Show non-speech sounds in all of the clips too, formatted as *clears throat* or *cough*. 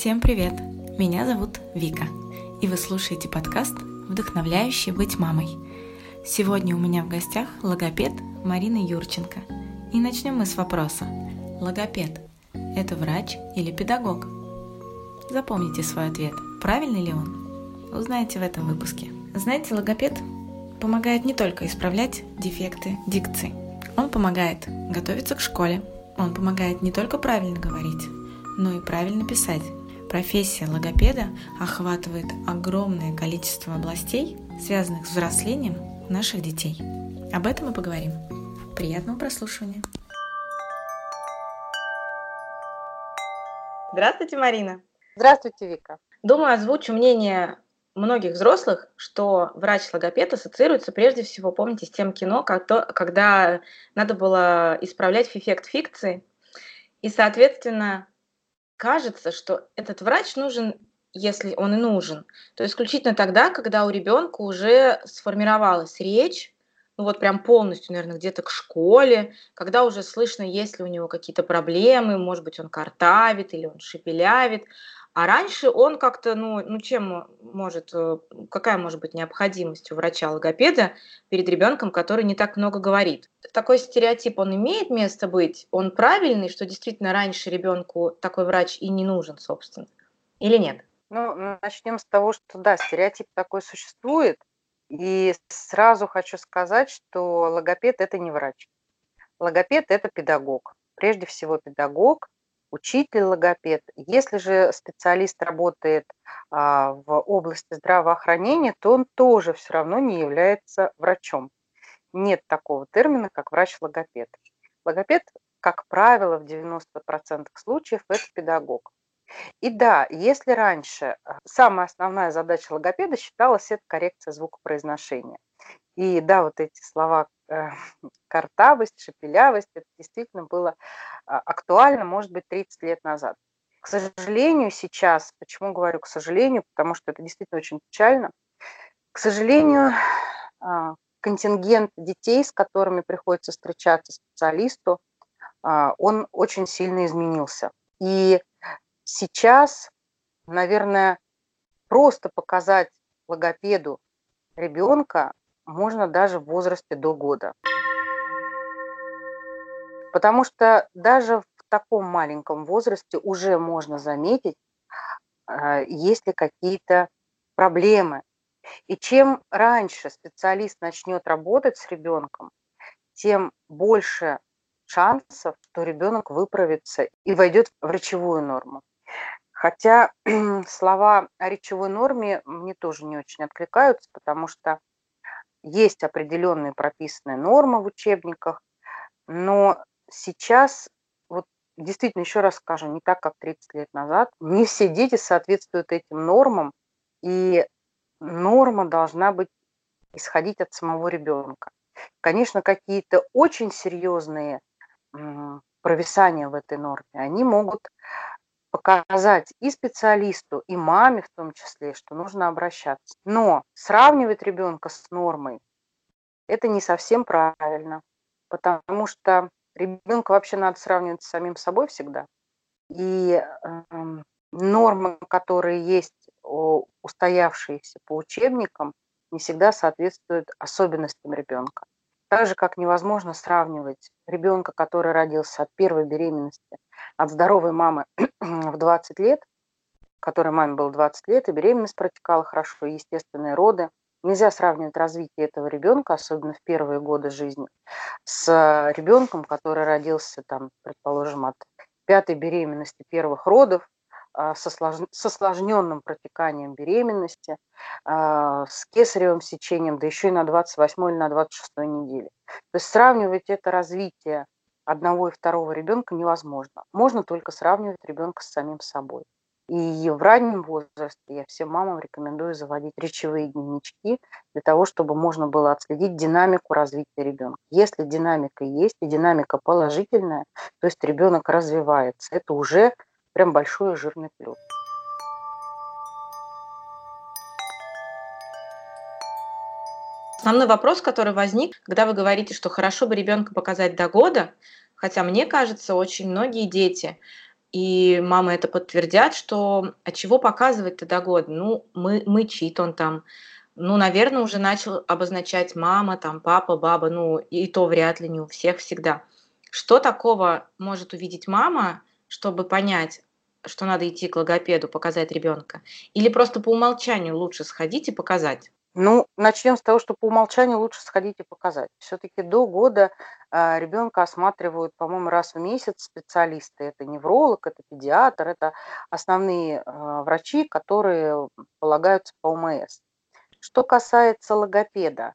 Всем привет! Меня зовут Вика, и вы слушаете подкаст «Вдохновляющий быть мамой». Сегодня у меня в гостях логопед Марина Юрченко. И начнем мы с вопроса. Логопед – это врач или педагог? Запомните свой ответ. Правильный ли он? Узнаете в этом выпуске. Знаете, логопед помогает не только исправлять дефекты дикции. Он помогает готовиться к школе. Он помогает не только правильно говорить, но и правильно писать Профессия логопеда охватывает огромное количество областей, связанных с взрослением наших детей. Об этом мы поговорим. Приятного прослушивания. Здравствуйте, Марина. Здравствуйте, Вика. Думаю, озвучу мнение многих взрослых, что врач-логопед ассоциируется прежде всего, помните, с тем кино, когда надо было исправлять эффект фикции, и, соответственно, кажется, что этот врач нужен, если он и нужен, то исключительно тогда, когда у ребенка уже сформировалась речь, ну вот прям полностью, наверное, где-то к школе, когда уже слышно, есть ли у него какие-то проблемы, может быть, он картавит или он шепелявит, а раньше он как-то, ну, ну чем может, э, какая может быть необходимость у врача-логопеда перед ребенком, который не так много говорит? Такой стереотип, он имеет место быть, он правильный, что действительно раньше ребенку такой врач и не нужен, собственно, или нет? Ну, начнем с того, что да, стереотип такой существует, и сразу хочу сказать, что логопед – это не врач. Логопед – это педагог. Прежде всего педагог, учитель-логопед. Если же специалист работает а, в области здравоохранения, то он тоже все равно не является врачом. Нет такого термина, как врач-логопед. Логопед, как правило, в 90% случаев это педагог. И да, если раньше а, самая основная задача логопеда считалась это коррекция звукопроизношения. И да, вот эти слова картавость, шепелявость, это действительно было а, актуально, может быть, 30 лет назад. К сожалению, сейчас, почему говорю к сожалению, потому что это действительно очень печально, к сожалению, а, контингент детей, с которыми приходится встречаться специалисту, а, он очень сильно изменился. И сейчас, наверное, просто показать логопеду ребенка можно даже в возрасте до года. Потому что даже в таком маленьком возрасте уже можно заметить, а, есть ли какие-то проблемы. И чем раньше специалист начнет работать с ребенком, тем больше шансов, что ребенок выправится и войдет в речевую норму. Хотя *clears throat* слова о речевой норме мне тоже не очень откликаются, потому что есть определенные прописанные нормы в учебниках, но сейчас, вот действительно, еще раз скажу, не так, как 30 лет назад, не все дети соответствуют этим нормам, и норма должна быть исходить от самого ребенка. Конечно, какие-то очень серьезные провисания в этой норме, они могут показать и специалисту, и маме в том числе, что нужно обращаться. Но сравнивать ребенка с нормой – это не совсем правильно, потому что ребенка вообще надо сравнивать с самим собой всегда. И э, нормы, которые есть устоявшиеся по учебникам, не всегда соответствуют особенностям ребенка. Так же, как невозможно сравнивать ребенка, который родился от первой беременности, от здоровой мамы *clears throat* в 20 лет, которой маме было 20 лет, и беременность протекала хорошо, и естественные роды. Нельзя сравнивать развитие этого ребенка, особенно в первые годы жизни, с ребенком, который родился, там, предположим, от пятой беременности первых родов, с осложненным протеканием беременности, а, с кесаревым сечением, да еще и на 28 или на 26 неделе. То есть сравнивать это развитие одного и второго ребенка невозможно. Можно только сравнивать ребенка с самим собой. И в раннем возрасте я всем мамам рекомендую заводить речевые дневнички для того, чтобы можно было отследить динамику развития ребенка. Если динамика есть и динамика положительная, то есть ребенок развивается, это уже прям большой жирный плюс. Основной вопрос, который возник, когда вы говорите, что хорошо бы ребенка показать до года, хотя мне кажется, очень многие дети и мамы это подтвердят, что от чего показывать-то до года? Ну, мы, мычит он там, ну, наверное, уже начал обозначать мама, там, папа, баба, ну, и то вряд ли не у всех всегда. Что такого может увидеть мама, чтобы понять, что надо идти к логопеду, показать ребенка? Или просто по умолчанию лучше сходить и показать? Ну, начнем с того, что по умолчанию лучше сходить и показать. Все-таки до года а, ребенка осматривают, по-моему, раз в месяц специалисты. Это невролог, это педиатр, это основные а, врачи, которые полагаются по ОМС. Что касается логопеда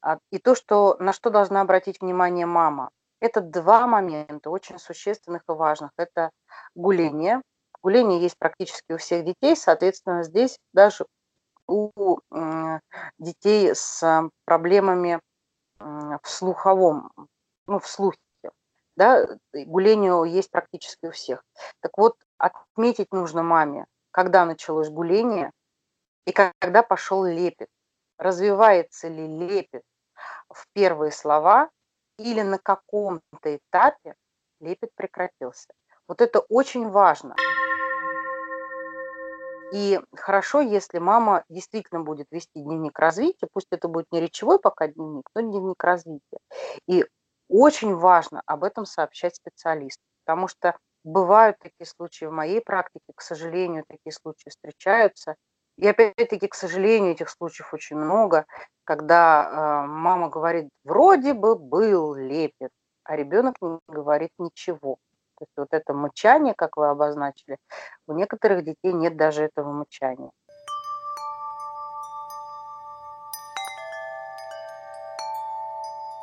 а, и то, что, на что должна обратить внимание мама, это два момента очень существенных и важных. Это гуление. Гуление есть практически у всех детей, соответственно, здесь даже у детей с проблемами в слуховом, ну, в слухе, да, гуление есть практически у всех. Так вот, отметить нужно маме, когда началось гуление и когда пошел лепет. Развивается ли лепет в первые слова или на каком-то этапе лепет прекратился. Вот это очень важно. И хорошо, если мама действительно будет вести дневник развития, пусть это будет не речевой пока дневник, но дневник развития. И очень важно об этом сообщать специалисту, потому что бывают такие случаи в моей практике, к сожалению, такие случаи встречаются. И опять-таки, к сожалению, этих случаев очень много, когда э, мама говорит, вроде бы был лепет, а ребенок не говорит ничего. То есть вот это мычание, как вы обозначили, у некоторых детей нет даже этого мычания.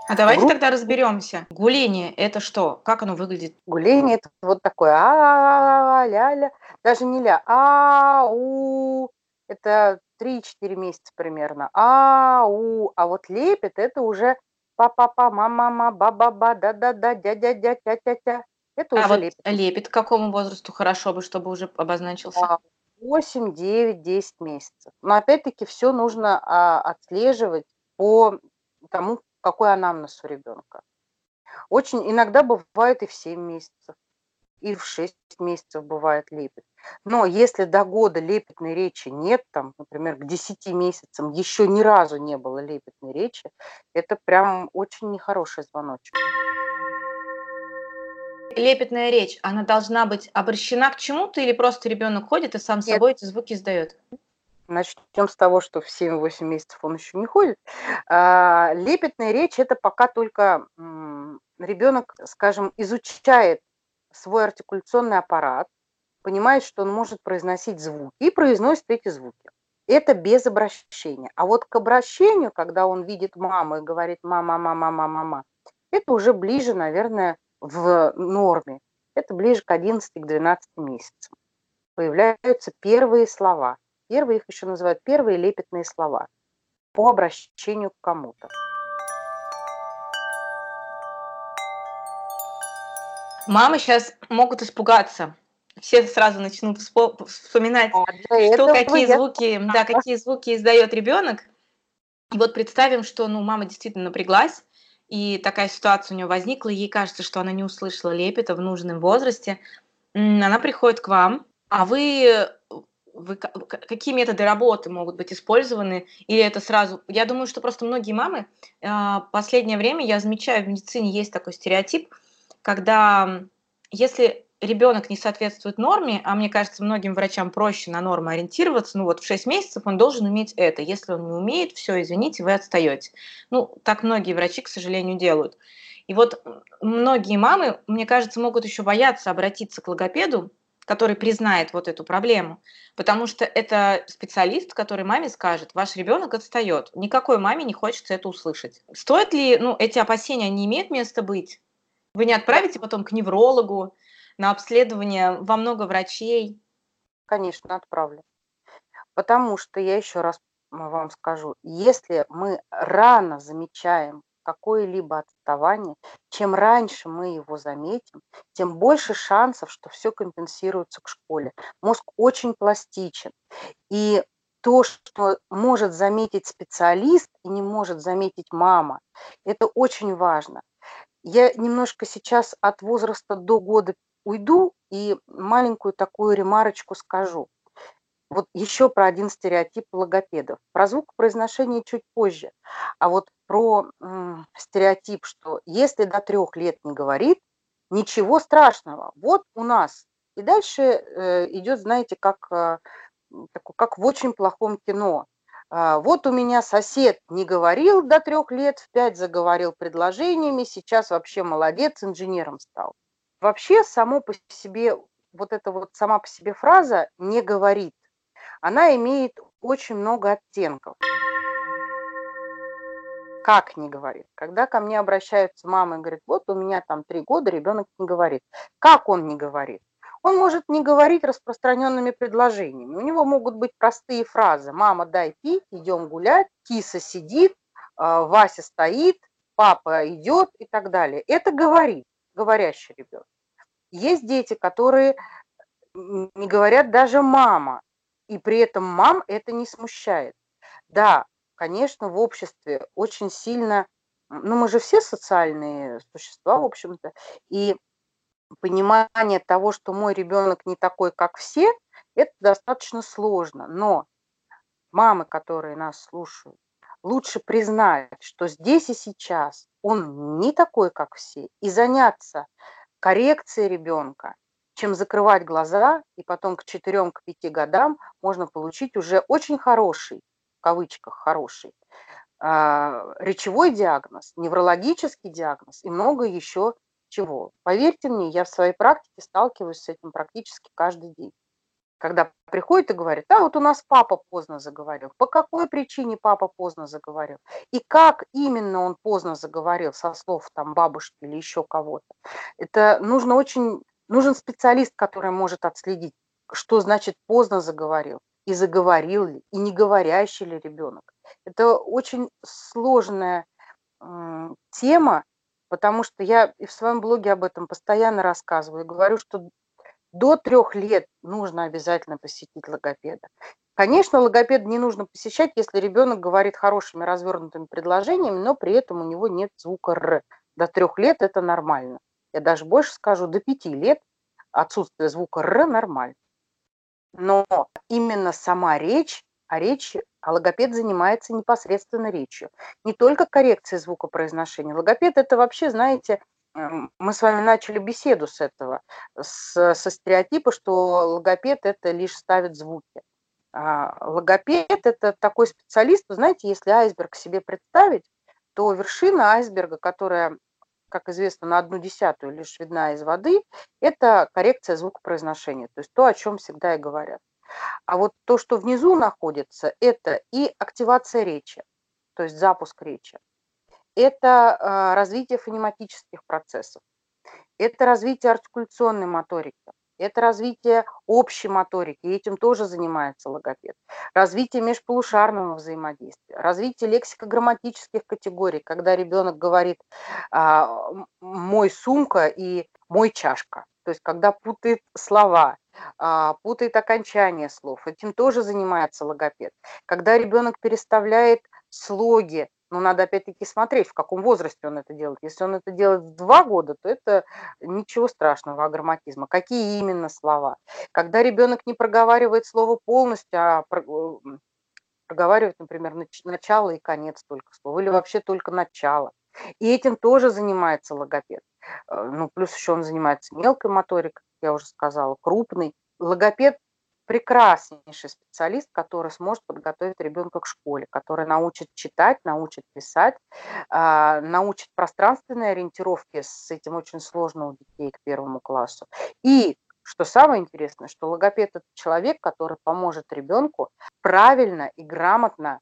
А давайте Групп... тогда разберемся. Гуление – это что? Как оно выглядит? Гуление – это вот такое а ля-ля, даже не ля, а-у. Это 3-4 месяца примерно. А-у. А вот лепет – это уже па-па-па, мама-мама, ба-ба-ба, да-да-да, дядя-дядя-тя-тя-тя. Это а уже вот лепит. лепит к какому возрасту хорошо бы, чтобы уже обозначился? 8, 9, 10 месяцев. Но опять-таки все нужно а, отслеживать по тому, какой анамнез у ребенка. Очень иногда бывает и в 7 месяцев, и в 6 месяцев бывает лепет. Но если до года лепетной речи нет, там, например, к 10 месяцам еще ни разу не было лепетной речи, это прям очень нехороший звоночек лепетная речь, она должна быть обращена к чему-то или просто ребенок ходит и сам Нет. собой эти звуки издает? Начнем с того, что в 7-8 месяцев он еще не ходит. А, лепетная речь – это пока только ребенок, скажем, изучает свой артикуляционный аппарат, понимает, что он может произносить звуки и произносит эти звуки. Это без обращения. А вот к обращению, когда он видит маму и говорит «мама, мама, мама, мама», это уже ближе, наверное, в норме, это ближе к 11-12 месяцам. Появляются первые слова. Первые их еще называют первые лепетные слова по обращению к кому-то. Мамы сейчас могут испугаться. Все сразу начнут вспоминать, а что какие звуки, да, какие звуки издает ребенок. И вот представим, что ну, мама действительно напряглась, и такая ситуация у нее возникла, ей кажется, что она не услышала лепета в нужном возрасте, она приходит к вам, а вы, вы какие методы работы могут быть использованы, или это сразу... Я думаю, что просто многие мамы, а, последнее время я замечаю, в медицине есть такой стереотип, когда если ребенок не соответствует норме, а мне кажется, многим врачам проще на норму ориентироваться, ну вот в 6 месяцев он должен уметь это. Если он не умеет, все, извините, вы отстаете. Ну, так многие врачи, к сожалению, делают. И вот многие мамы, мне кажется, могут еще бояться обратиться к логопеду, который признает вот эту проблему, потому что это специалист, который маме скажет, ваш ребенок отстает. Никакой маме не хочется это услышать. Стоит ли, ну, эти опасения, не имеют места быть? Вы не отправите потом к неврологу, на обследование во много врачей? Конечно, отправлю. Потому что, я еще раз вам скажу, если мы рано замечаем какое-либо отставание, чем раньше мы его заметим, тем больше шансов, что все компенсируется к школе. Мозг очень пластичен. И то, что может заметить специалист и не может заметить мама, это очень важно. Я немножко сейчас от возраста до года уйду, и маленькую такую ремарочку скажу. Вот еще про один стереотип логопедов. Про звук произношения чуть позже. А вот про м, стереотип, что если до трех лет не говорит, ничего страшного. Вот у нас. И дальше э, идет, знаете, как, э, как в очень плохом кино. А, вот у меня сосед не говорил до трех лет, в пять заговорил предложениями, сейчас вообще молодец, инженером стал. Вообще само по себе, вот эта вот сама по себе фраза «не говорит», она имеет очень много оттенков. Как не говорит? Когда ко мне обращаются мамы и говорят, вот у меня там три года, ребенок не говорит. Как он не говорит? Он может не говорить распространенными предложениями. У него могут быть простые фразы. Мама, дай пить, идем гулять, киса сидит, а, Вася стоит, папа идет и так далее. Это говорит, говорящий ребенок. Есть дети, которые не говорят даже мама, и при этом мам это не смущает. Да, конечно, в обществе очень сильно, ну мы же все социальные существа, в общем-то, и понимание того, что мой ребенок не такой, как все, это достаточно сложно. Но мамы, которые нас слушают, лучше признать, что здесь и сейчас он не такой, как все, и заняться коррекцией ребенка, чем закрывать глаза, и потом к 4-5 годам можно получить уже очень хороший, в кавычках хороший, а, речевой диагноз, неврологический диагноз и много еще чего. Поверьте мне, я в своей практике сталкиваюсь с этим практически каждый день. Когда приходит и говорит, а вот у нас папа поздно заговорил. По какой причине папа поздно заговорил? И как именно он поздно заговорил, со слов там бабушки или еще кого-то. Это нужно очень Нужен специалист, который может отследить, что значит поздно заговорил, и заговорил ли, и не говорящий ли ребенок. Это очень сложная тема, потому что я и в своем блоге об этом постоянно рассказываю. Говорю, что до трех лет нужно обязательно посетить логопеда. Конечно, логопед не нужно посещать, если ребенок говорит хорошими развернутыми предложениями, но при этом у него нет звука «р». До трех лет это нормально я даже больше скажу, до пяти лет отсутствие звука «р» нормально. Но именно сама речь, а речь, а логопед занимается непосредственно речью. Не только коррекцией звукопроизношения. Логопед – это вообще, знаете, мы с вами начали беседу с этого, с, со стереотипа, что логопед – это лишь ставит звуки. А логопед – это такой специалист, вы знаете, если айсберг себе представить, то вершина айсберга, которая как известно, на одну десятую лишь видна из воды, это коррекция звукопроизношения, то есть то, о чем всегда и говорят. А вот то, что внизу находится, это и активация речи, то есть запуск речи, это а, развитие фонематических процессов, это развитие артикуляционной моторики, это развитие общей моторики, и этим тоже занимается логопед. Развитие межполушарного взаимодействия, развитие лексико-грамматических категорий, когда ребенок говорит а, «мой сумка» и «мой чашка». То есть когда путает слова, путает окончание слов, этим тоже занимается логопед. Когда ребенок переставляет слоги, но надо опять-таки смотреть, в каком возрасте он это делает. Если он это делает в два года, то это ничего страшного агроматизма. Какие именно слова? Когда ребенок не проговаривает слово полностью, а проговаривает, например, начало и конец только слова, или вообще только начало. И этим тоже занимается логопед. Э, ну, плюс еще он занимается мелкой моторикой, я уже сказала, крупный. Логопед прекраснейший специалист, который сможет подготовить ребенка к школе, который научит читать, научит писать, а, научит пространственной ориентировке с этим очень сложно у детей к первому классу. И что самое интересное, что логопед – это человек, который поможет ребенку правильно и грамотно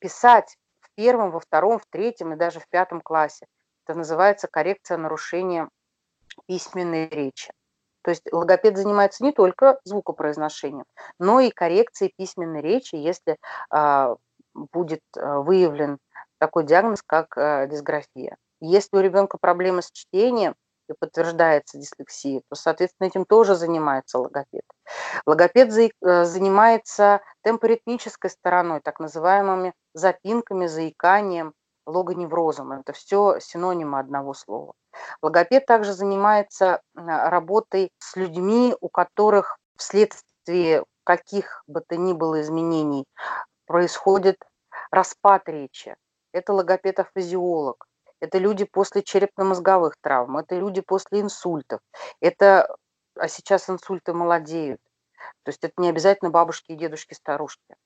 писать в первом, во втором, в третьем и даже в пятом классе. Это называется коррекция нарушения письменной речи. То есть логопед занимается не только звукопроизношением, но и коррекцией письменной речи, если а, будет а, выявлен такой диагноз, как а, дисграфия. Если у ребенка проблемы с чтением и подтверждается дислексия, то, соответственно, этим тоже занимается логопед. Логопед за, а, занимается темпоритмической стороной, так называемыми запинками, заиканием. Логоневрозом. Это все синонимы одного слова. Логопед также занимается работой с людьми, у которых вследствие каких бы то ни было изменений происходит распад речи. Это логопедофизиолог. Это люди после черепно-мозговых травм, это люди после инсультов. Это, а сейчас инсульты молодеют. То есть это не обязательно бабушки и дедушки, старушки.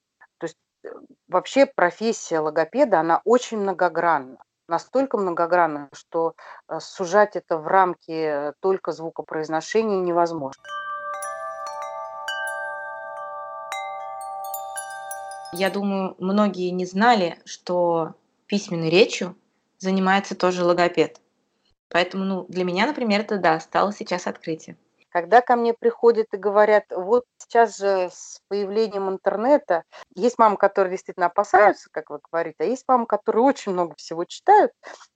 Вообще профессия логопеда, она очень многогранна. Настолько многогранна, что э, сужать это в рамки только звукопроизношения невозможно. Я думаю, многие не знали, что письменной речью занимается тоже логопед. Поэтому, ну, для меня, например, это, да, стало сейчас открытие. Когда ко мне приходят и говорят, вот сейчас же с появлением интернета, есть мамы, которые действительно опасаются, как вы говорите, а есть мамы, которые очень много всего читают,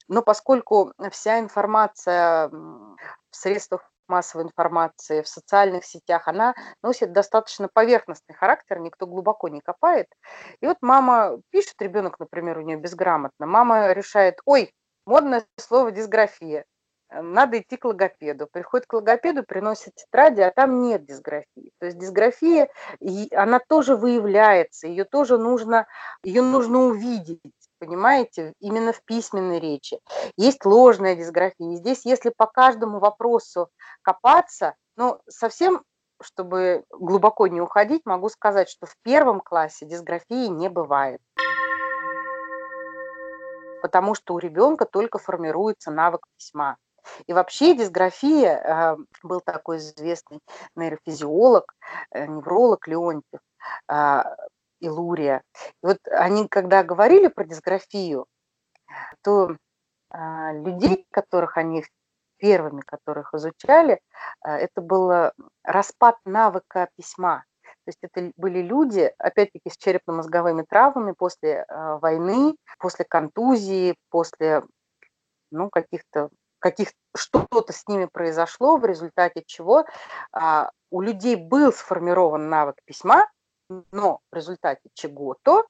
но поскольку вся информация в средствах массовой информации, в социальных сетях, она носит достаточно поверхностный характер, никто глубоко не копает. И вот мама пишет, ребенок, например, у нее безграмотно, мама решает, ой, модное слово дисграфия, надо идти к логопеду. Приходит к логопеду, приносит тетради, а там нет дисграфии. То есть дисграфия, она тоже выявляется, ее тоже нужно, ее нужно увидеть, понимаете, именно в письменной речи. Есть ложная дисграфия. здесь, если по каждому вопросу копаться, ну, совсем чтобы глубоко не уходить, могу сказать, что в первом классе дисграфии не бывает потому что у ребенка только формируется навык письма. И вообще дисграфия, а, был такой известный нейрофизиолог, э, невролог Леонтьев, а, Илурия. И вот они, когда говорили про дисграфию, то а, людей, которых они первыми, которых изучали, это был распад навыка письма. То есть это были люди, опять-таки, с черепно-мозговыми травмами после войны, после контузии, после ну, каких-то каких что-то с ними произошло, в результате чего а, у людей был сформирован навык письма, но в результате чего-то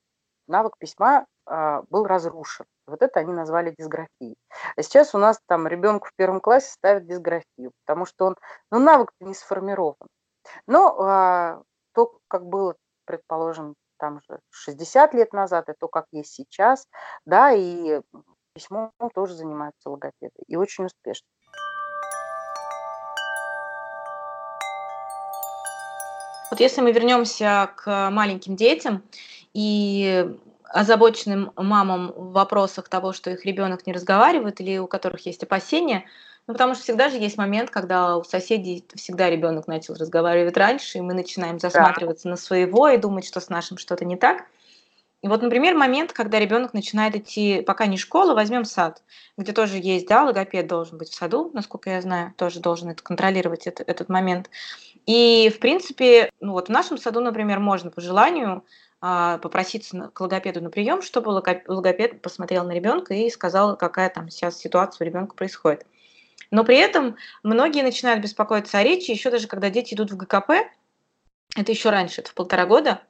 навык письма а, был разрушен. Вот это они назвали дисграфией. А сейчас у нас там ребенку в первом классе ставят дисграфию, потому что он, ну, навык не сформирован. Но а, то, как было, предположим, там же 60 лет назад, и то, как есть сейчас, да, и письмом тоже занимаются логопеды и очень успешно. Вот если мы вернемся к маленьким детям и озабоченным мамам в вопросах того, что их ребенок не разговаривает или у которых есть опасения, ну, потому что всегда же есть момент, когда у соседей всегда ребенок начал разговаривать раньше, и мы начинаем засматриваться да. на своего и думать, что с нашим что-то не так. И вот, например, момент, когда ребенок начинает идти, пока не школа, возьмем сад, где тоже есть, да, логопед должен быть в саду, насколько я знаю, тоже должен это контролировать это, этот момент. И, в принципе, ну вот в нашем саду, например, можно по желанию а, попроситься к логопеду на прием, чтобы логопед посмотрел на ребенка и сказал, какая там сейчас ситуация у ребенка происходит. Но при этом многие начинают беспокоиться о речи, еще даже когда дети идут в ГКП, это еще раньше, это в полтора года,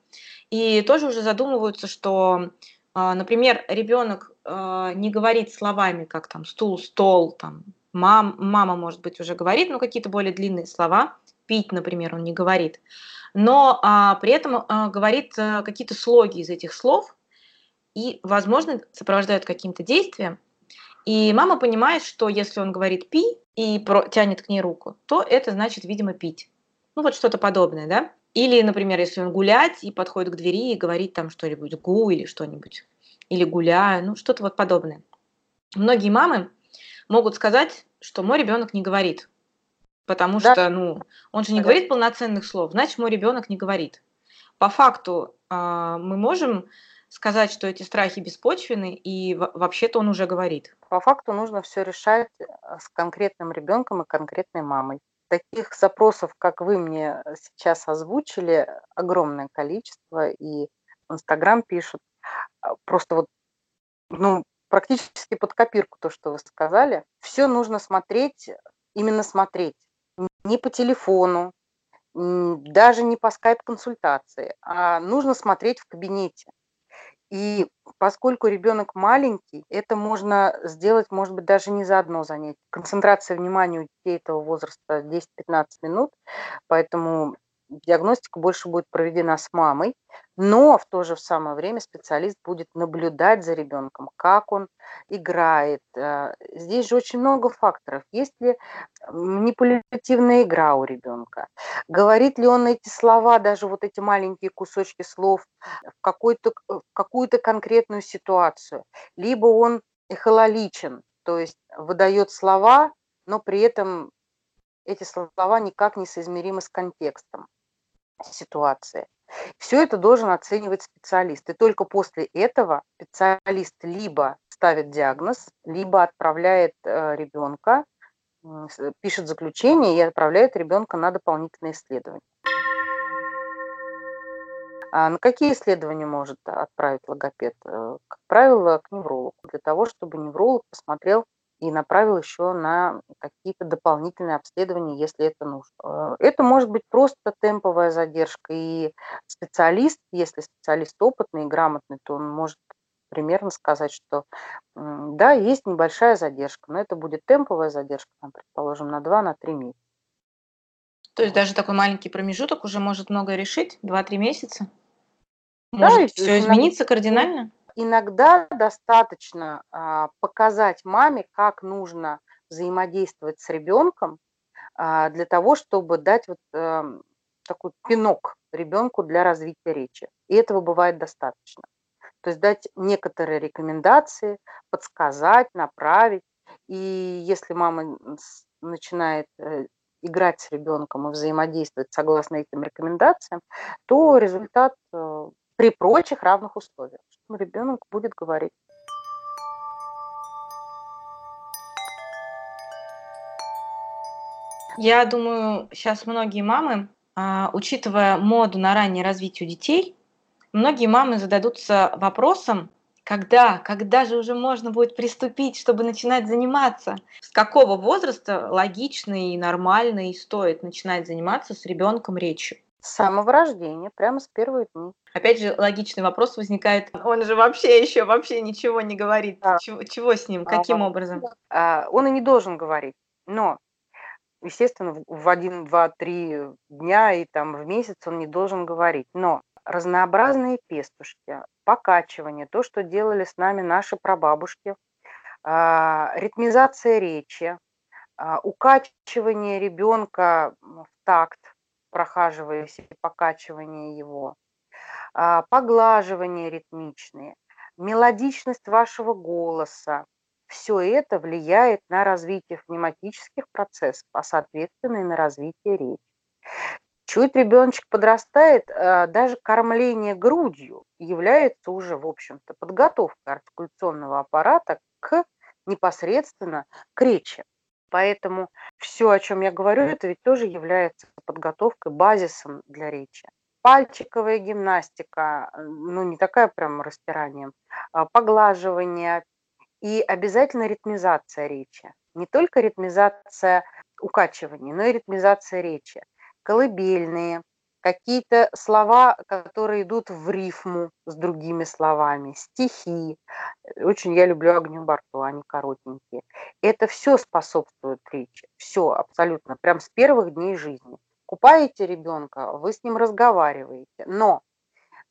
и тоже уже задумываются, что, а, например, ребенок а, не говорит словами, как там стул, стол, там мам, мама, может быть, уже говорит, но какие-то более длинные слова. Пить, например, он не говорит. Но а, при этом а, говорит а, какие-то слоги из этих слов и, возможно, сопровождают каким-то действием. И мама понимает, что если он говорит «пи» и про, тянет к ней руку, то это значит, видимо, пить. Ну вот что-то подобное, да? Или, например, если он гулять и подходит к двери и говорит там что-нибудь «гу» или что-нибудь, или «гуляю», ну что-то вот подобное. Многие мамы могут сказать, что мой ребенок не говорит, потому да. что, ну, он же не да. говорит полноценных слов, значит, мой ребенок не говорит. По факту э, мы можем сказать, что эти страхи беспочвены, и вообще-то он уже говорит. По факту нужно все решать э, с конкретным ребенком и конкретной мамой. Таких запросов, как вы мне сейчас озвучили, огромное количество, и Инстаграм пишут. А, просто вот, ну, практически под копирку то, что вы сказали. Все нужно смотреть, именно смотреть. Не по телефону, даже не по скайп-консультации, а нужно смотреть в кабинете. И поскольку ребенок маленький, это можно сделать, может быть, даже не за одно занятие. Концентрация внимания у детей этого возраста 10-15 минут, поэтому диагностика больше будет проведена с мамой, но в то же самое время специалист будет наблюдать за ребенком, как он играет. Э, здесь же очень много факторов. Есть ли манипулятивная игра у ребенка? Говорит ли он эти слова, даже вот эти маленькие кусочки слов, в, какую-то, в какую-то конкретную ситуацию? Либо он эхололичен, то есть выдает слова, но при этом эти слова никак не соизмеримы с контекстом ситуации. Все это должен оценивать специалист. И только после этого специалист либо ставит диагноз, либо отправляет э, ребенка, пишет заключение и отправляет ребенка на дополнительные исследования. А на какие исследования может отправить логопед? Э, как правило, к неврологу, для того, чтобы невролог посмотрел и направил еще на какие-то дополнительные обследования, если это нужно. Э, это может быть просто темповая задержка, и специалист, если специалист опытный и грамотный, то он может примерно сказать, что да, есть небольшая задержка, но это будет темповая задержка, там, предположим, на 2-3 на месяца. То есть даже такой маленький промежуток уже может многое решить, 2-3 месяца? Может да, все измениться кардинально? Иногда достаточно а, показать маме, как нужно взаимодействовать с ребенком а, для того, чтобы дать вот а, такой пинок ребенку для развития речи. И этого бывает достаточно. То есть дать некоторые рекомендации, подсказать, направить. И если мама начинает э, играть с ребенком и взаимодействовать согласно этим рекомендациям, то результат э, при прочих равных условиях ребенок будет говорить. Я думаю, сейчас многие мамы, а, учитывая моду на раннее развитие детей, многие мамы зададутся вопросом, когда, когда же уже можно будет приступить, чтобы начинать заниматься? С какого возраста логично и нормально и стоит начинать заниматься с ребенком речью? С самого рождения, прямо с первых дней. Опять же, логичный вопрос возникает. Он же вообще еще вообще ничего не говорит. Да. Чего, чего с ним? Каким а, образом? А, он и не должен говорить. Но, естественно, в один, два, три дня и там в месяц он не должен говорить. Но разнообразные пестушки, покачивание, то, что делали с нами наши прабабушки, а, ритмизация речи, а, укачивание ребенка в такт, прохаживаясь и покачивание его, а, поглаживание ритмичные, мелодичность вашего голоса. Все это влияет на развитие фонематических процессов, а соответственно и на развитие речи. Чуть ребеночек подрастает, а, даже кормление грудью является уже, в общем-то, подготовкой артикуляционного аппарата к непосредственно к речи. Поэтому все, о чем я говорю, это ведь тоже является подготовкой, базисом для речи. Пальчиковая гимнастика, ну не такая прям растиранием, а поглаживание и обязательно ритмизация речи. Не только ритмизация укачивания, но и ритмизация речи. Колыбельные, какие-то слова, которые идут в рифму с другими словами, стихи. Очень я люблю Агню Барту, они коротенькие. Это все способствует речи, все абсолютно, прям с первых дней жизни. Купаете ребенка, вы с ним разговариваете, но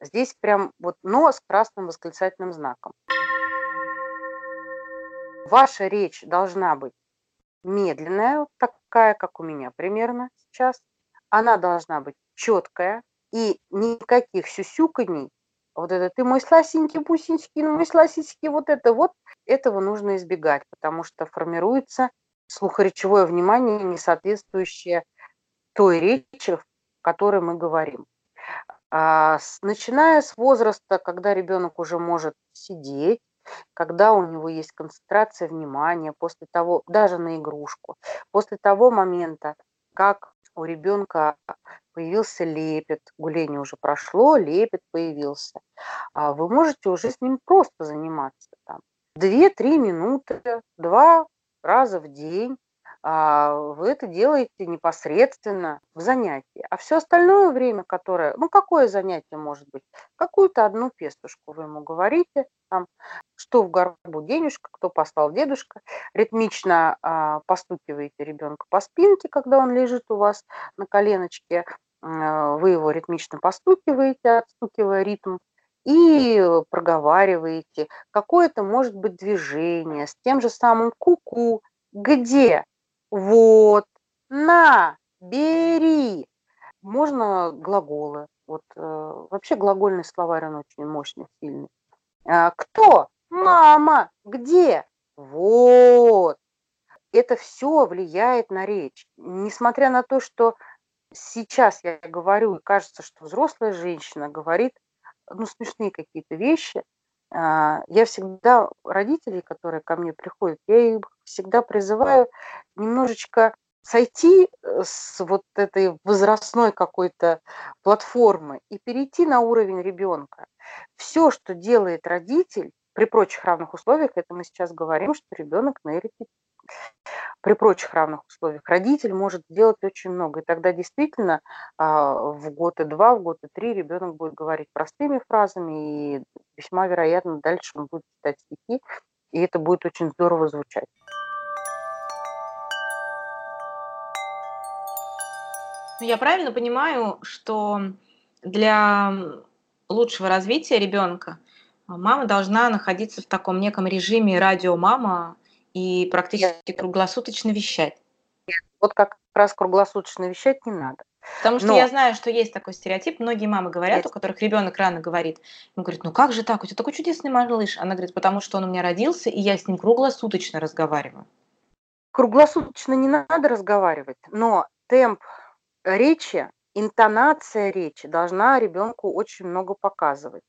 здесь прям вот но с красным восклицательным знаком. Ваша речь должна быть медленная, вот такая, как у меня примерно сейчас. Она должна быть четкая и никаких сюсюканий, вот это ты мой сласенький бусинский, ну мой сласенький, вот это вот, этого нужно избегать, потому что формируется слухоречевое внимание, не соответствующее той речи, в которой мы говорим. А, с, начиная с возраста, когда ребенок уже может сидеть, когда у него есть концентрация внимания, после того, даже на игрушку, после того момента, как у ребенка появился лепет, гуление уже прошло, лепет появился, а вы можете уже с ним просто заниматься там. Две-три минуты, два раза в день а, вы это делаете непосредственно в занятии. А все остальное время, которое, ну какое занятие может быть? Какую-то одну пестушку вы ему говорите, там, что в горбу денежка, кто послал дедушка, ритмично а, постукиваете ребенка по спинке, когда он лежит у вас на коленочке, вы его ритмично постукиваете, отстукивая ритм, и проговариваете. Какое-то может быть движение с тем же самым куку, -ку, где вот, на, бери. Можно глаголы. Вот э, вообще глагольный словарь, он очень мощный, сильный. А, кто? Мама. Где? Вот. Это все влияет на речь. Несмотря на то, что сейчас я говорю, и кажется, что взрослая женщина говорит, ну, смешные какие-то вещи, а, я всегда родителей, которые ко мне приходят, я их всегда призываю немножечко сойти э, с вот этой возрастной какой-то платформы и перейти на уровень ребенка. Все, что делает родитель, при прочих равных условиях, это мы сейчас говорим, что ребенок нейротип при прочих равных условиях. Родитель может сделать очень много, и тогда действительно а, в год и два, в год и три ребенок будет говорить простыми фразами, и весьма вероятно дальше он будет читать стихи, и это будет очень здорово звучать. Ну, я правильно понимаю, что для лучшего развития ребенка мама должна находиться в таком неком режиме радиомама, и практически круглосуточно вещать. Вот как раз круглосуточно вещать не надо. Потому что Но... я знаю, что есть такой стереотип. Многие мамы говорят, Нет. у которых ребенок рано говорит. Он говорит, ну как же так, у тебя такой чудесный малыш. Она говорит, потому что он у меня родился, и я с ним круглосуточно разговариваю. Круглосуточно не надо разговаривать, но темп речи, интонация речи должна ребенку очень много показывать.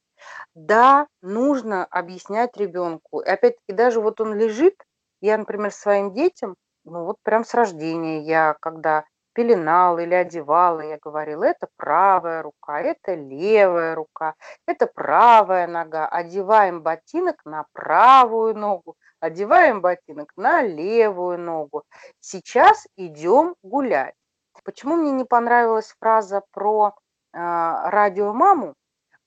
Да, нужно объяснять ребенку. И опять-таки, даже вот он лежит, я, например, своим детям, ну вот прям с рождения я, когда пеленала или одевала, я говорила, это правая рука, это левая рука, это правая нога. Одеваем ботинок на правую ногу, одеваем ботинок на левую ногу. Сейчас идем гулять. Почему мне не понравилась фраза про э, радиомаму?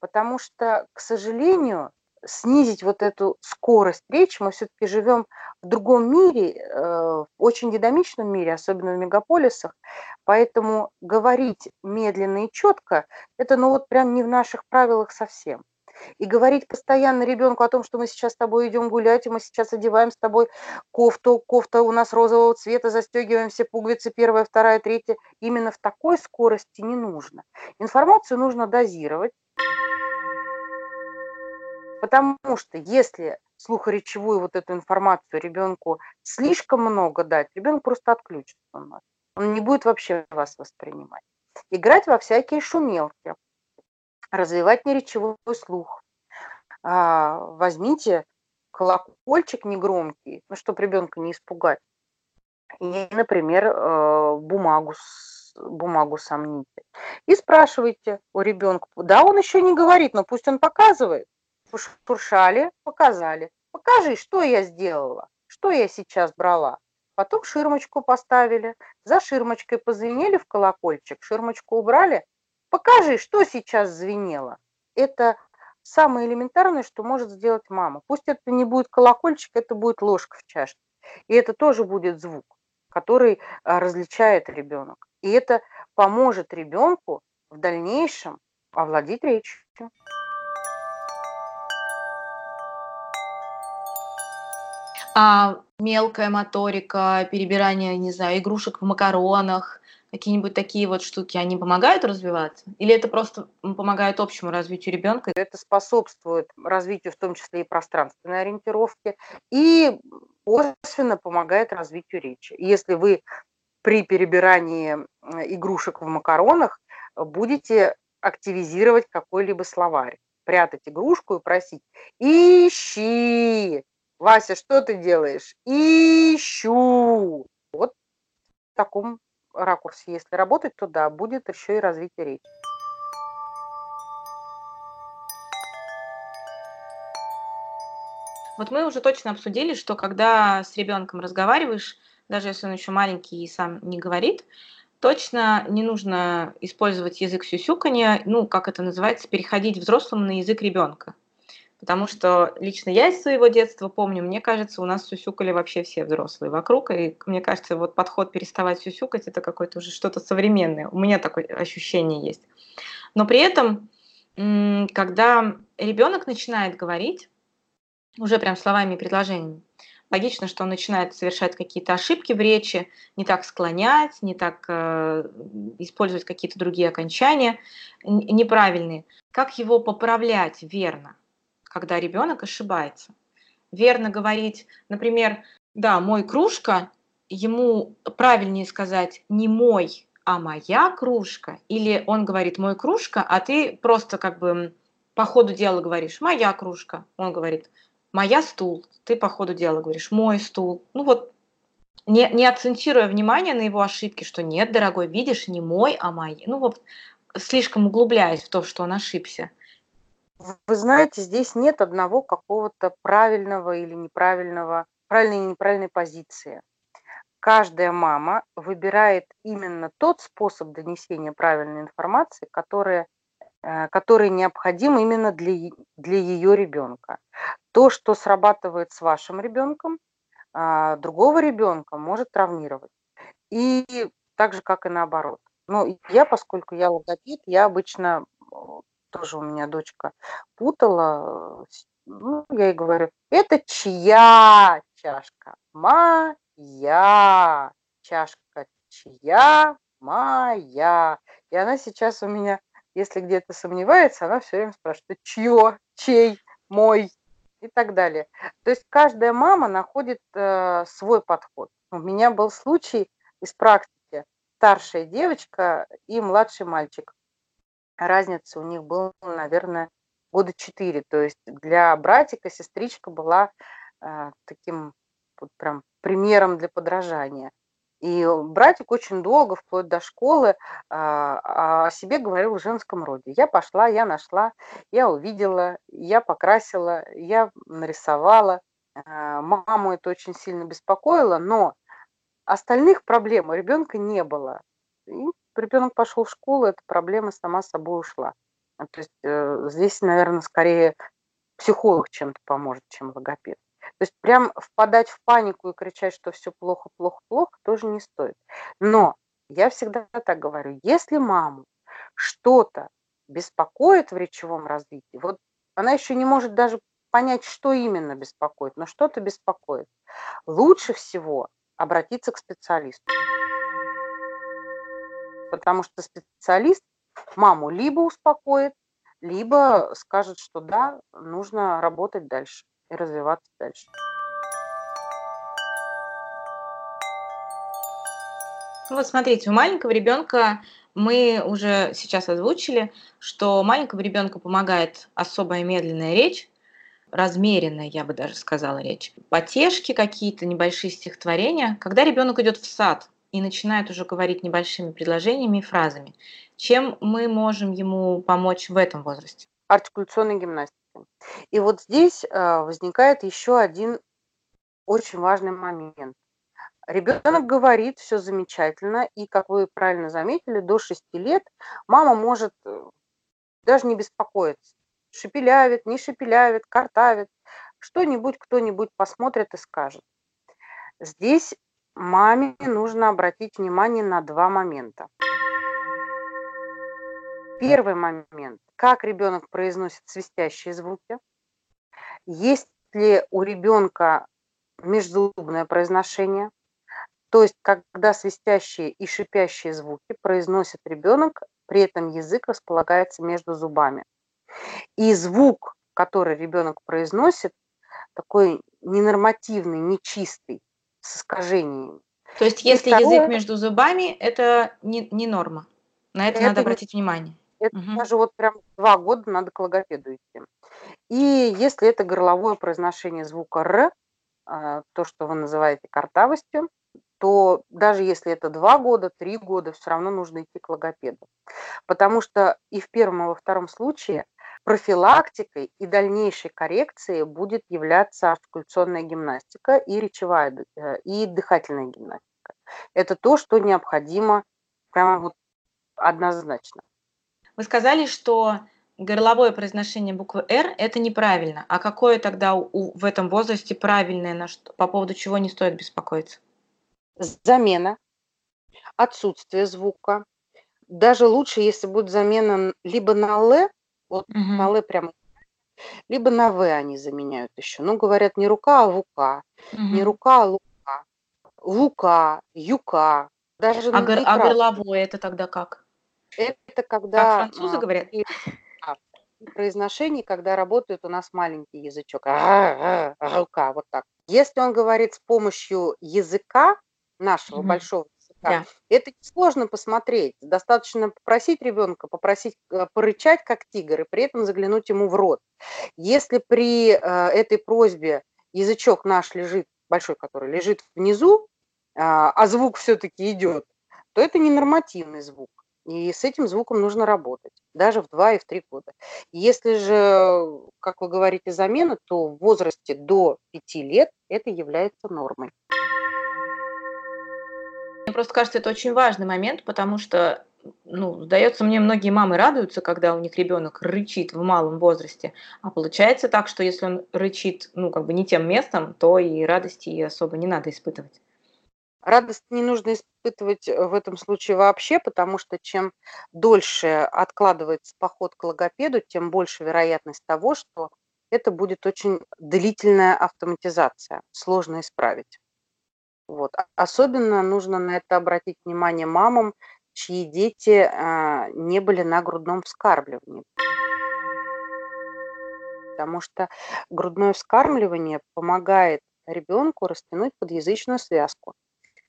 Потому что, к сожалению, снизить вот эту скорость речи. Мы все-таки живем в другом мире, э, в очень динамичном мире, особенно в мегаполисах. Поэтому говорить медленно и четко – это ну вот прям не в наших правилах совсем. И говорить постоянно ребенку о том, что мы сейчас с тобой идем гулять, и мы сейчас одеваем с тобой кофту, кофта у нас розового цвета, застегиваем все пуговицы, первая, вторая, третья. Именно в такой скорости не нужно. Информацию нужно дозировать, Потому что если слухоречевую вот эту информацию ребенку слишком много дать, ребенок просто отключится он Он не будет вообще вас воспринимать. Играть во всякие шумелки, развивать неречевой слух. А, возьмите колокольчик негромкий, ну, чтобы ребенка не испугать. И, например, э, бумагу, бумагу сомните. И спрашивайте у ребенка. Да, он еще не говорит, но пусть он показывает пошуршали, показали. Покажи, что я сделала, что я сейчас брала. Потом ширмочку поставили, за ширмочкой позвенели в колокольчик, ширмочку убрали. Покажи, что сейчас звенело. Это самое элементарное, что может сделать мама. Пусть это не будет колокольчик, это будет ложка в чашке. И это тоже будет звук, который а, различает ребенок. И это поможет ребенку в дальнейшем овладеть речью. А мелкая моторика, перебирание, не знаю, игрушек в макаронах, какие-нибудь такие вот штуки, они помогают развиваться? Или это просто помогает общему развитию ребенка? Это способствует развитию в том числе и пространственной ориентировки, и косвенно помогает развитию речи. Если вы при перебирании игрушек в макаронах будете активизировать какой-либо словарь, прятать игрушку и просить «Ищи!» Вася, что ты делаешь? Ищу. Вот в таком ракурсе, если работать, то да, будет еще и развитие речи. Вот мы уже точно обсудили, что когда с ребенком разговариваешь, даже если он еще маленький и сам не говорит, точно не нужно использовать язык сюсюканья, ну, как это называется, переходить взрослому на язык ребенка. Потому что лично я из своего детства помню, мне кажется, у нас сюсюкали вообще все взрослые вокруг, и мне кажется, вот подход переставать сюсюкать – это какое-то уже что-то современное. У меня такое ощущение есть. Но при этом, когда ребенок начинает говорить, уже прям словами и предложениями, логично, что он начинает совершать какие-то ошибки в речи, не так склонять, не так э, использовать какие-то другие окончания неправильные. Как его поправлять верно, когда ребенок ошибается? Верно говорить, например, да, мой кружка, ему правильнее сказать не мой, а моя кружка, или он говорит мой кружка, а ты просто как бы по ходу дела говоришь моя кружка, он говорит моя стул, ты по ходу дела говоришь мой стул. Ну вот, не, не акцентируя внимание на его ошибки, что нет, дорогой, видишь, не мой, а мой. Ну вот, слишком углубляясь в то, что он ошибся. Вы знаете, здесь нет одного какого-то правильного или неправильного, правильной или неправильной позиции. Каждая мама выбирает именно тот способ донесения правильной информации, который Э, который необходим именно для, для ее ребенка. То, что срабатывает с вашим ребенком, а, другого ребенка может травмировать. И так же, как и наоборот. Но я, поскольку я логопед, я обычно, тоже у меня дочка путала, ну, я ей говорю, это чья чашка? Моя чашка, чья? Моя. И она сейчас у меня если где-то сомневается, она все время спрашивает, чье, чей, мой и так далее. То есть каждая мама находит э, свой подход. У меня был случай из практики. Старшая девочка и младший мальчик. Разница у них была, наверное, года четыре. То есть для братика сестричка была э, таким вот прям примером для подражания. И братик очень долго, вплоть до школы, а, о себе говорил в женском роде. Я пошла, я нашла, я увидела, я покрасила, я нарисовала. А, маму это очень сильно беспокоило, но остальных проблем у ребенка не было. И ребенок пошел в школу, эта проблема сама собой ушла. То есть э, здесь, наверное, скорее психолог чем-то поможет, чем логопед. То есть прям впадать в панику и кричать, что все плохо, плохо, плохо, тоже не стоит. Но я всегда так говорю, если маму что-то беспокоит в речевом развитии, вот она еще не может даже понять, что именно беспокоит, но что-то беспокоит, лучше всего обратиться к специалисту. Потому что специалист маму либо успокоит, либо скажет, что да, нужно работать дальше и развиваться дальше. Ну вот смотрите, у маленького ребенка мы уже сейчас озвучили, что маленького ребенка помогает особая медленная речь, размеренная, я бы даже сказала, речь. Потешки какие-то, небольшие стихотворения. Когда ребенок идет в сад и начинает уже говорить небольшими предложениями и фразами, чем мы можем ему помочь в этом возрасте? Артикуляционной гимнастикой. И вот здесь а, возникает еще один очень важный момент. Ребенок говорит, все замечательно, и, как вы правильно заметили, до 6 лет мама может э, даже не беспокоиться. Шепелявит, не шепелявит, картавит, что-нибудь кто-нибудь посмотрит и скажет. Здесь маме нужно обратить внимание на два момента. Первый момент как ребенок произносит свистящие звуки, есть ли у ребенка межзубное произношение, то есть когда свистящие и шипящие звуки произносит ребенок, при этом язык располагается между зубами. И звук, который ребенок произносит, такой ненормативный, нечистый, с искажениями. То есть если второе, язык между зубами, это не, не норма. На это, это надо обратить не... внимание. Это угу. даже вот прям два года надо к логопеду идти. И если это горловое произношение звука «р», а, то, что вы называете картавостью, то даже если это два года, три года, все равно нужно идти к логопеду. Потому что и в первом, и во втором случае профилактикой и дальнейшей коррекцией будет являться артикуляционная гимнастика и речевая, э, и дыхательная гимнастика. Это то, что необходимо прямо вот однозначно. Вы сказали, что горловое произношение буквы «Р» – это неправильно. А какое тогда у, в этом возрасте правильное, на что, по поводу чего не стоит беспокоиться? Замена, отсутствие звука. Даже лучше, если будет замена либо на «Л», вот угу. «Л» прямо, либо на «В» они заменяют еще. Ну, говорят, не рука, а лука. Угу. Не рука, а лука. Лука, юка. Даже а, гор, а горловое это тогда как? Это когда... Как французы а, говорят? произношении, когда работает у нас маленький язычок. А, а, рука, вот так. Если он говорит с помощью языка, нашего угу. большого да. это сложно посмотреть. Достаточно попросить ребенка, попросить э, порычать, как тигр, и при этом заглянуть ему в рот. Если при э, этой просьбе язычок наш лежит, большой который лежит внизу, э, а звук все-таки идет, то это не нормативный звук. И с этим звуком нужно работать, даже в 2 и в 3 года. Если же, как вы говорите, замена, то в возрасте до 5 лет это является нормой. Мне просто кажется, это очень важный момент, потому что, ну, сдается мне, многие мамы радуются, когда у них ребенок рычит в малом возрасте, а получается так, что если он рычит, ну, как бы не тем местом, то и радости особо не надо испытывать. Радость не нужно испытывать э, в этом случае вообще, потому что чем дольше откладывается поход к логопеду, тем больше вероятность того, что это будет очень длительная автоматизация, сложно исправить. Вот. Особенно нужно на это обратить внимание мамам, чьи дети а, не были на грудном вскармливании. Потому что грудное вскармливание помогает ребенку растянуть подъязычную связку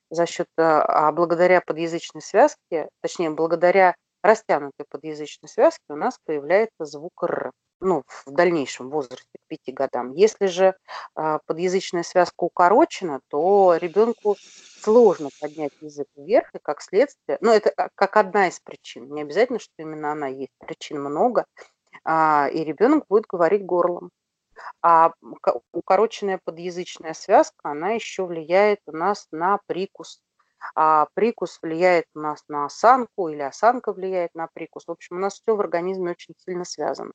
за счет, а, а благодаря подъязычной связке, точнее, благодаря растянутой подъязычной связке у нас появляется звук «р», ну, в дальнейшем возрасте, к 5 годам. Если же а, подъязычная связка укорочена, то ребенку сложно поднять язык вверх, и как следствие, ну, это как одна из причин, не обязательно, что именно она есть, причин много, а, и ребенок будет говорить горлом. А укороченная подъязычная связка, она еще влияет у нас на прикус. А прикус влияет у нас на осанку, или осанка влияет на прикус. В общем, у нас все в организме очень сильно связано.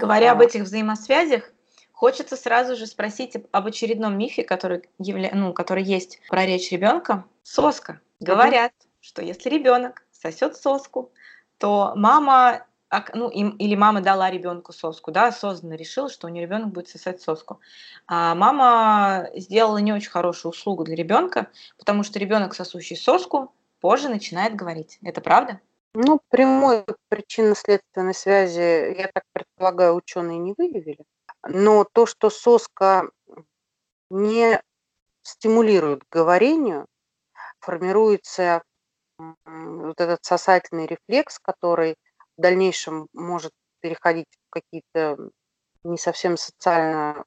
Говоря об этих взаимосвязях, хочется сразу же спросить об очередном мифе, который, явля... ну, который есть про речь ребенка. Соска. Говорят, mm-hmm. что если ребенок сосет соску, то мама ну, им, или мама дала ребенку соску, да, осознанно решила, что у нее ребенок будет сосать соску. А мама сделала не очень хорошую услугу для ребенка, потому что ребенок, сосущий соску, позже начинает говорить. Это правда? Ну, прямой причинно-следственной связи, я так предполагаю, ученые не выявили. Но то, что соска не стимулирует говорению, формируется вот этот сосательный рефлекс, который в дальнейшем может переходить в какие-то не совсем социально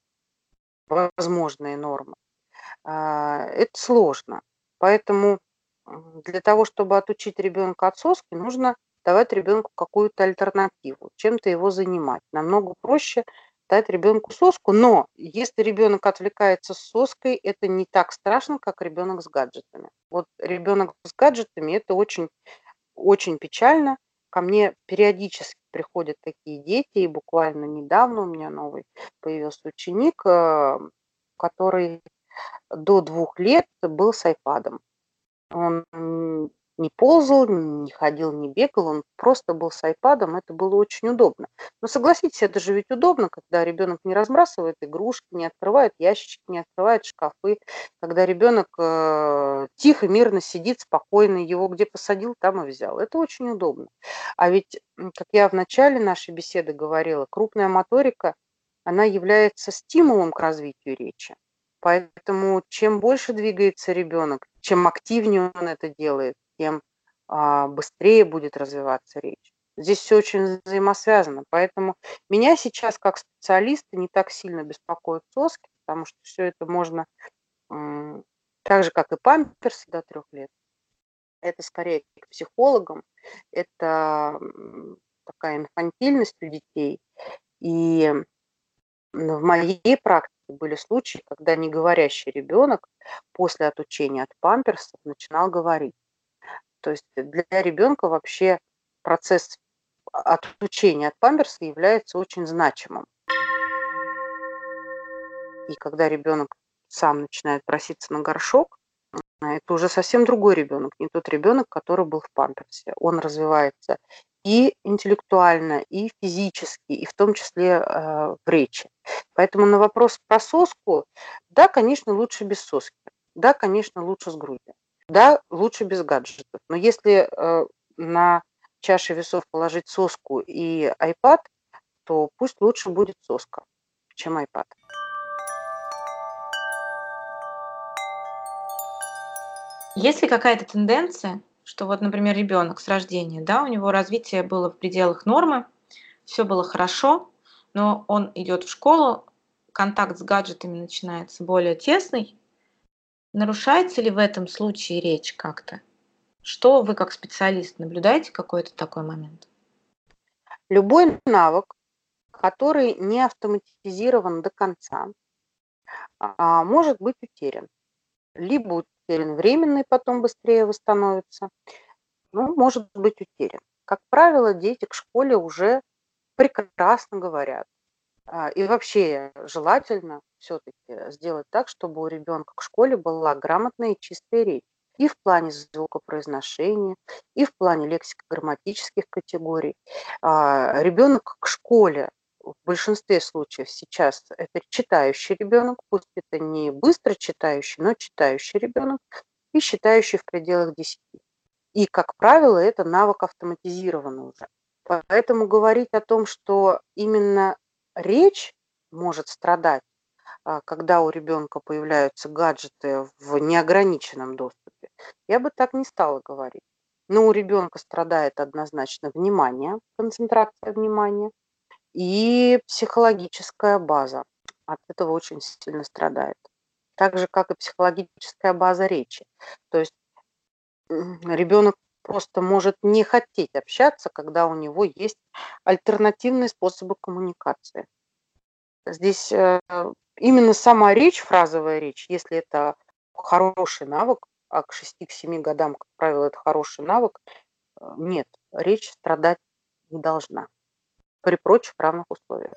возможные нормы, а, это сложно. Поэтому для того, чтобы отучить ребенка от соски, нужно давать ребенку какую-то альтернативу, чем-то его занимать. Намного проще дать ребенку соску, но если ребенок отвлекается с соской, это не так страшно, как ребенок с гаджетами. Вот ребенок с гаджетами это очень, очень печально. Ко мне периодически приходят такие дети, и буквально недавно у меня новый появился ученик, э, который до двух лет был с айпадом. Он не ползал, не ходил, не бегал, он просто был с айпадом, это было очень удобно. Но согласитесь, это же ведь удобно, когда ребенок не разбрасывает игрушки, не открывает ящички, не открывает шкафы, когда ребенок э, тихо, мирно сидит, спокойно, его где посадил, там и взял. Это очень удобно. А ведь, как я в начале нашей беседы говорила, крупная моторика, она является стимулом к развитию речи. Поэтому чем больше двигается ребенок, чем активнее он это делает, тем а, быстрее будет развиваться речь. Здесь все очень взаимосвязано. Поэтому меня сейчас как специалиста не так сильно беспокоят соски, потому что все это можно так же, как и памперсы до трех лет. это скорее к психологам, это такая инфантильность у детей. И в моей практике были случаи, когда неговорящий ребенок после отучения от памперсов начинал говорить. То есть для ребенка вообще процесс отучения от памперса является очень значимым. И когда ребенок сам начинает проситься на горшок, это уже совсем другой ребенок, не тот ребенок, который был в памперсе. Он развивается и интеллектуально, и физически, и в том числе э, в речи. Поэтому на вопрос про соску, да, конечно, лучше без соски, да, конечно, лучше с грудью, да, лучше без гаджетов. Но если э, на чаше весов положить соску и iPad, то пусть лучше будет соска, чем iPad. Есть ли какая-то тенденция, что вот, например, ребенок с рождения, да, у него развитие было в пределах нормы, все было хорошо, но он идет в школу, контакт с гаджетами начинается более тесный. Нарушается ли в этом случае речь как-то? Что вы как специалист наблюдаете какой-то такой момент? Любой навык, который не автоматизирован до конца, а, может быть утерян. Либо утерян временный, потом быстрее восстановится, ну, может быть утерян. Как правило, дети к школе уже прекрасно говорят. А, и вообще желательно все-таки сделать так, чтобы у ребенка к школе была грамотная и чистая речь. И в плане звукопроизношения, и в плане лексико-грамматических категорий. А, ребенок к школе в большинстве случаев сейчас это читающий ребенок, пусть это не быстро читающий, но читающий ребенок и считающий в пределах 10. И, как правило, это навык автоматизированный уже. Поэтому говорить о том, что именно речь может страдать, а, когда у ребенка появляются гаджеты в неограниченном доступе, я бы так не стала говорить. Но у ребенка страдает однозначно внимание, концентрация внимания – и психологическая база от этого очень сильно страдает. Так же, как и психологическая база речи. То есть ребенок просто может не хотеть общаться, когда у него есть альтернативные способы коммуникации. Здесь э, именно сама речь, фразовая речь, если это хороший навык, а к 6-7 годам, как правило, это хороший навык, э, нет, речь страдать не должна при прочих равных условиях.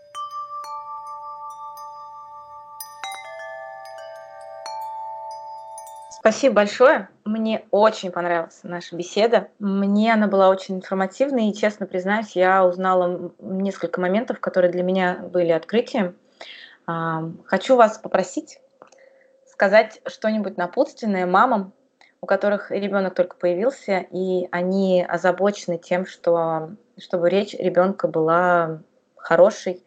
Спасибо большое. Мне очень понравилась наша беседа. Мне она была очень информативной, и, честно признаюсь, я узнала несколько моментов, которые для меня были открытием. Хочу вас попросить сказать что-нибудь напутственное мамам, у которых ребенок только появился, и они озабочены тем, что чтобы речь ребенка была хорошей,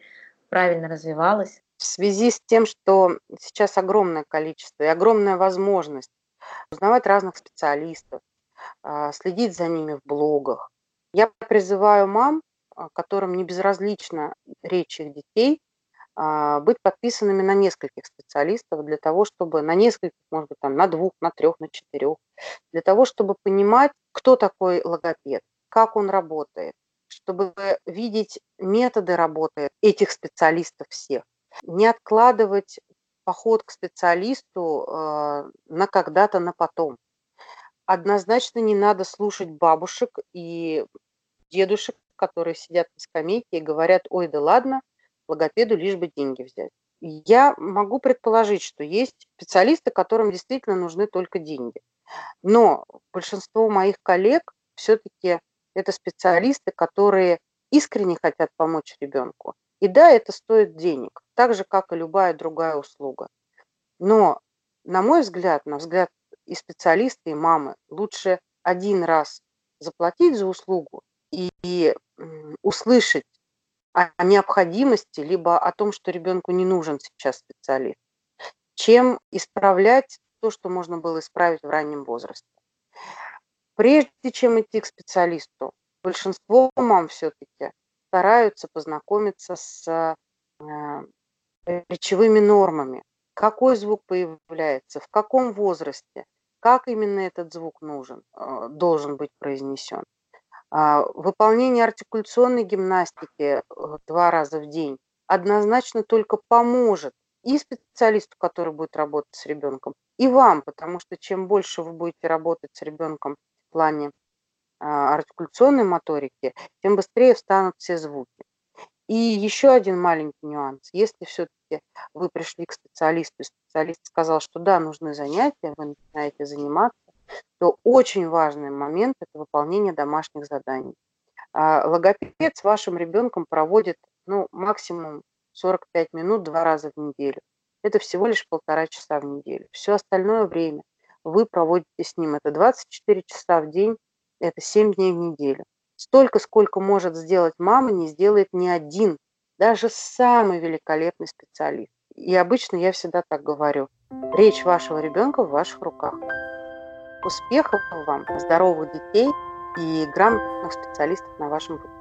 правильно развивалась. В связи с тем, что сейчас огромное количество и огромная возможность узнавать разных специалистов, а, следить за ними в блогах, я призываю мам, а, которым не безразлична речь их детей, быть подписанными на нескольких специалистов для того, чтобы на нескольких, может быть, там, на двух, на трех, на четырех, для того, чтобы понимать, кто такой логопед, как он работает, чтобы видеть методы работы этих специалистов всех. Не откладывать поход к специалисту э, на когда-то, на потом. Однозначно не надо слушать бабушек и дедушек, которые сидят на скамейке и говорят, ой, да ладно, логопеду лишь бы деньги взять. Я могу предположить, что есть специалисты, которым действительно нужны только деньги. Но большинство моих коллег все-таки это специалисты, которые искренне хотят помочь ребенку. И да, это стоит денег, так же, как и любая другая услуга. Но, на мой взгляд, на взгляд и специалиста, и мамы, лучше один раз заплатить за услугу и, услышать о необходимости, либо о том, что ребенку не нужен сейчас специалист, чем исправлять то, что можно было исправить в раннем возрасте. Прежде чем идти к специалисту, большинство мам все-таки стараются познакомиться с э, речевыми нормами. Какой звук появляется, в каком возрасте. как именно этот звук нужен, э, должен быть произнесен. А, выполнение артикуляционной гимнастики два раза в день однозначно только поможет и специалисту, который будет работать с ребенком, и вам, потому что чем больше вы будете работать с ребенком в плане а, артикуляционной моторики, тем быстрее встанут все звуки. И еще один маленький нюанс. Если все-таки вы пришли к специалисту, и специалист сказал, что да, нужны занятия, вы начинаете заниматься, то очень важный момент – это выполнение домашних заданий. А, логопед с вашим ребенком проводит ну, максимум 45 минут два раза в неделю. Это всего лишь полтора часа в неделю. Все остальное время вы проводите с ним. Это 24 часа в день, это 7 дней в неделю. Столько, сколько может сделать мама, не сделает ни один, даже самый великолепный специалист. И обычно я всегда так говорю. Речь вашего ребенка в ваших руках. Успехов вам, здоровых детей и грамотных специалистов на вашем пути.